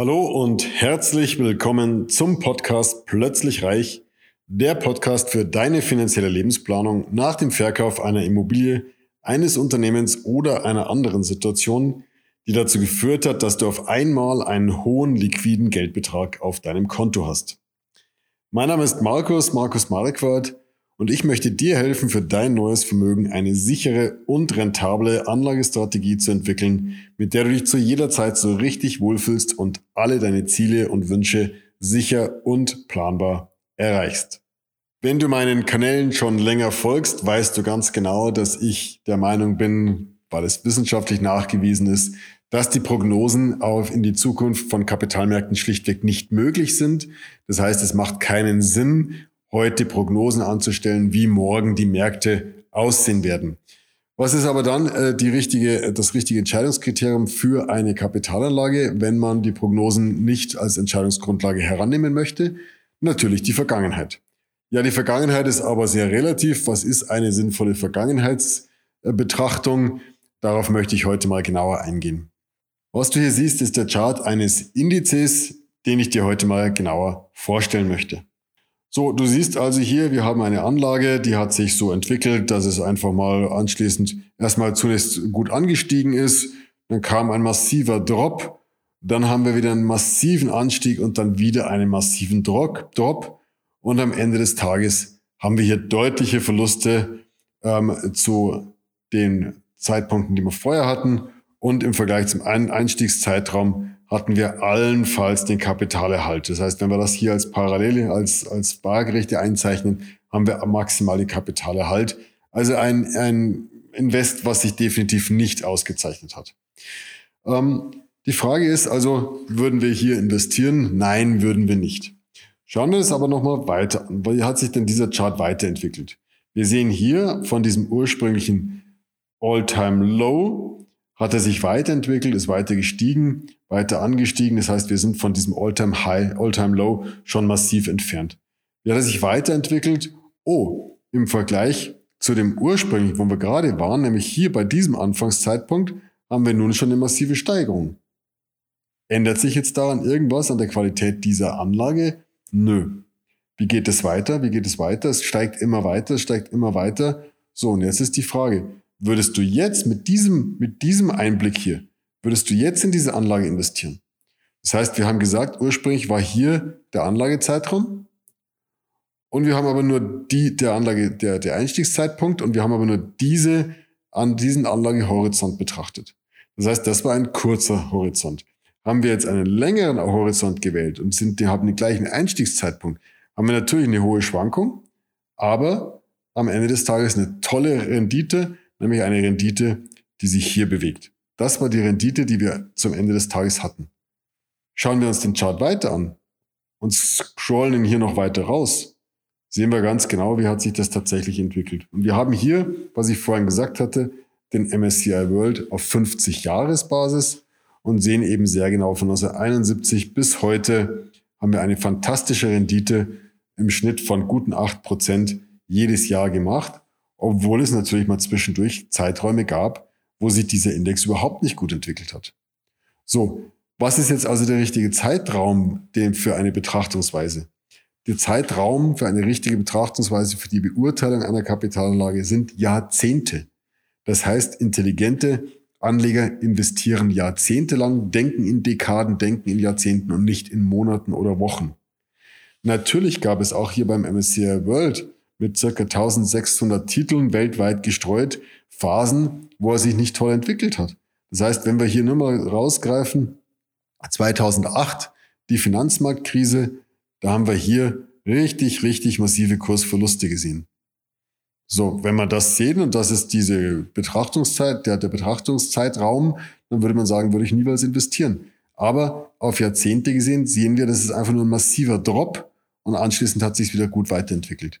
Hallo und herzlich willkommen zum Podcast Plötzlich Reich, der Podcast für deine finanzielle Lebensplanung nach dem Verkauf einer Immobilie, eines Unternehmens oder einer anderen Situation, die dazu geführt hat, dass du auf einmal einen hohen liquiden Geldbetrag auf deinem Konto hast. Mein Name ist Markus, Markus Marquardt und ich möchte dir helfen, für dein neues Vermögen eine sichere und rentable Anlagestrategie zu entwickeln, mit der du dich zu jeder Zeit so richtig wohlfühlst und alle deine Ziele und Wünsche sicher und planbar erreichst. Wenn du meinen Kanälen schon länger folgst, weißt du ganz genau, dass ich der Meinung bin, weil es wissenschaftlich nachgewiesen ist, dass die Prognosen auf in die Zukunft von Kapitalmärkten schlichtweg nicht möglich sind. Das heißt, es macht keinen Sinn, heute Prognosen anzustellen, wie morgen die Märkte aussehen werden. Was ist aber dann äh, die richtige, das richtige Entscheidungskriterium für eine Kapitalanlage, wenn man die Prognosen nicht als Entscheidungsgrundlage herannehmen möchte? Natürlich die Vergangenheit. Ja, die Vergangenheit ist aber sehr relativ. Was ist eine sinnvolle Vergangenheitsbetrachtung? Darauf möchte ich heute mal genauer eingehen. Was du hier siehst, ist der Chart eines Indizes, den ich dir heute mal genauer vorstellen möchte. So, du siehst also hier, wir haben eine Anlage, die hat sich so entwickelt, dass es einfach mal anschließend erstmal zunächst gut angestiegen ist. Dann kam ein massiver Drop. Dann haben wir wieder einen massiven Anstieg und dann wieder einen massiven Drop. Drop. Und am Ende des Tages haben wir hier deutliche Verluste ähm, zu den Zeitpunkten, die wir vorher hatten. Und im Vergleich zum Einstiegszeitraum hatten wir allenfalls den Kapitalerhalt. Das heißt, wenn wir das hier als Parallele, als, als Bargerechte einzeichnen, haben wir maximal den Kapitalerhalt. Also ein, ein Invest, was sich definitiv nicht ausgezeichnet hat. Ähm, die Frage ist also, würden wir hier investieren? Nein, würden wir nicht. Schauen wir uns aber nochmal weiter an. Wie hat sich denn dieser Chart weiterentwickelt? Wir sehen hier von diesem ursprünglichen All-Time-Low hat er sich weiterentwickelt, ist weiter gestiegen, weiter angestiegen. Das heißt, wir sind von diesem All-Time High, All-Time Low schon massiv entfernt. Wie hat er sich weiterentwickelt? Oh, im Vergleich zu dem ursprünglichen, wo wir gerade waren, nämlich hier bei diesem Anfangszeitpunkt, haben wir nun schon eine massive Steigerung. Ändert sich jetzt daran irgendwas an der Qualität dieser Anlage? Nö. Wie geht es weiter? Wie geht es weiter? Es steigt immer weiter, es steigt immer weiter. So, und jetzt ist die Frage, würdest du jetzt mit diesem, mit diesem Einblick hier, würdest du jetzt in diese Anlage investieren? Das heißt, wir haben gesagt, ursprünglich war hier der Anlagezeitraum und wir haben aber nur die, der Anlage, der, der Einstiegszeitpunkt und wir haben aber nur diese, an diesen Anlagehorizont betrachtet. Das heißt, das war ein kurzer Horizont. Haben wir jetzt einen längeren Horizont gewählt und sind, die haben den gleichen Einstiegszeitpunkt, haben wir natürlich eine hohe Schwankung, aber am Ende des Tages eine tolle Rendite, nämlich eine Rendite, die sich hier bewegt. Das war die Rendite, die wir zum Ende des Tages hatten. Schauen wir uns den Chart weiter an und scrollen ihn hier noch weiter raus, sehen wir ganz genau, wie hat sich das tatsächlich entwickelt. Und wir haben hier, was ich vorhin gesagt hatte, den MSCI World auf 50 Jahresbasis und sehen eben sehr genau von 1971 bis heute haben wir eine fantastische Rendite im Schnitt von guten 8 Prozent jedes Jahr gemacht obwohl es natürlich mal zwischendurch Zeiträume gab, wo sich dieser Index überhaupt nicht gut entwickelt hat. So, was ist jetzt also der richtige Zeitraum für eine Betrachtungsweise? Der Zeitraum für eine richtige Betrachtungsweise für die Beurteilung einer Kapitalanlage sind Jahrzehnte. Das heißt, intelligente Anleger investieren jahrzehntelang, denken in Dekaden, denken in Jahrzehnten und nicht in Monaten oder Wochen. Natürlich gab es auch hier beim MSCI World mit circa 1600 Titeln weltweit gestreut, Phasen, wo er sich nicht toll entwickelt hat. Das heißt, wenn wir hier nur mal rausgreifen, 2008, die Finanzmarktkrise, da haben wir hier richtig, richtig massive Kursverluste gesehen. So, wenn wir das sehen und das ist diese Betrachtungszeit, der, der Betrachtungszeitraum, dann würde man sagen, würde ich niemals investieren. Aber auf Jahrzehnte gesehen sehen wir, das ist einfach nur ein massiver Drop und anschließend hat sich wieder gut weiterentwickelt.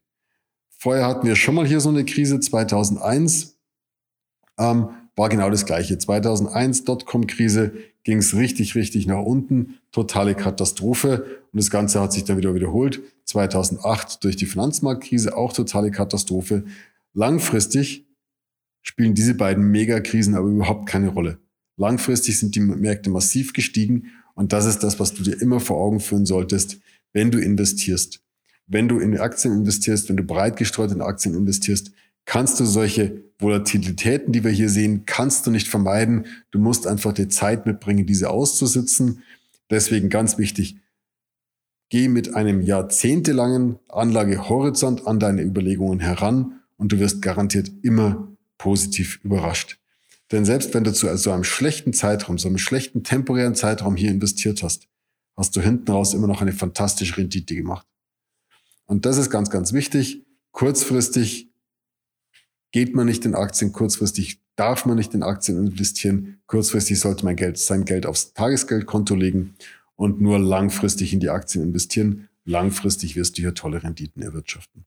Vorher hatten wir schon mal hier so eine Krise, 2001 ähm, war genau das gleiche. 2001 Dotcom-Krise ging es richtig, richtig nach unten, totale Katastrophe und das Ganze hat sich dann wieder wiederholt. 2008 durch die Finanzmarktkrise auch totale Katastrophe. Langfristig spielen diese beiden Megakrisen aber überhaupt keine Rolle. Langfristig sind die Märkte massiv gestiegen Und das ist das, was du dir immer vor Augen führen solltest, wenn du investierst. Wenn du in Aktien investierst, wenn du breit gestreut in Aktien investierst, kannst du solche Volatilitäten, die wir hier sehen, kannst du nicht vermeiden. Du musst einfach die Zeit mitbringen, diese auszusitzen. Deswegen ganz wichtig, geh mit einem jahrzehntelangen Anlagehorizont an deine Überlegungen heran und du wirst garantiert immer positiv überrascht. Denn selbst wenn du zu so einem schlechten Zeitraum, so einem schlechten temporären Zeitraum hier investiert hast, hast du hinten raus immer noch eine fantastische Rendite gemacht. Und das ist ganz, ganz wichtig. Kurzfristig geht man nicht in Aktien, kurzfristig darf man nicht in Aktien investieren, kurzfristig sollte man Geld, sein Geld aufs Tagesgeldkonto legen und nur langfristig in die Aktien investieren. Langfristig wirst du hier tolle Renditen erwirtschaften.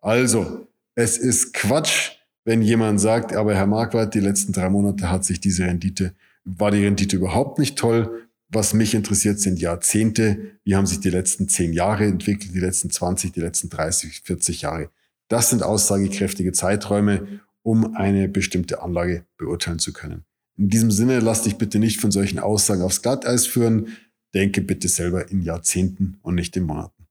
Also, es ist Quatsch, wenn jemand sagt, aber Herr Marquardt, die letzten drei Monate hat sich diese Rendite, war die Rendite überhaupt nicht toll. Was mich interessiert, sind Jahrzehnte. Wie haben sich die letzten zehn Jahre entwickelt, die letzten 20, die letzten 30, 40 Jahre? Das sind aussagekräftige Zeiträume, um eine bestimmte Anlage beurteilen zu können. In diesem Sinne, lass dich bitte nicht von solchen Aussagen aufs Glatteis führen. Denke bitte selber in Jahrzehnten und nicht in Monaten.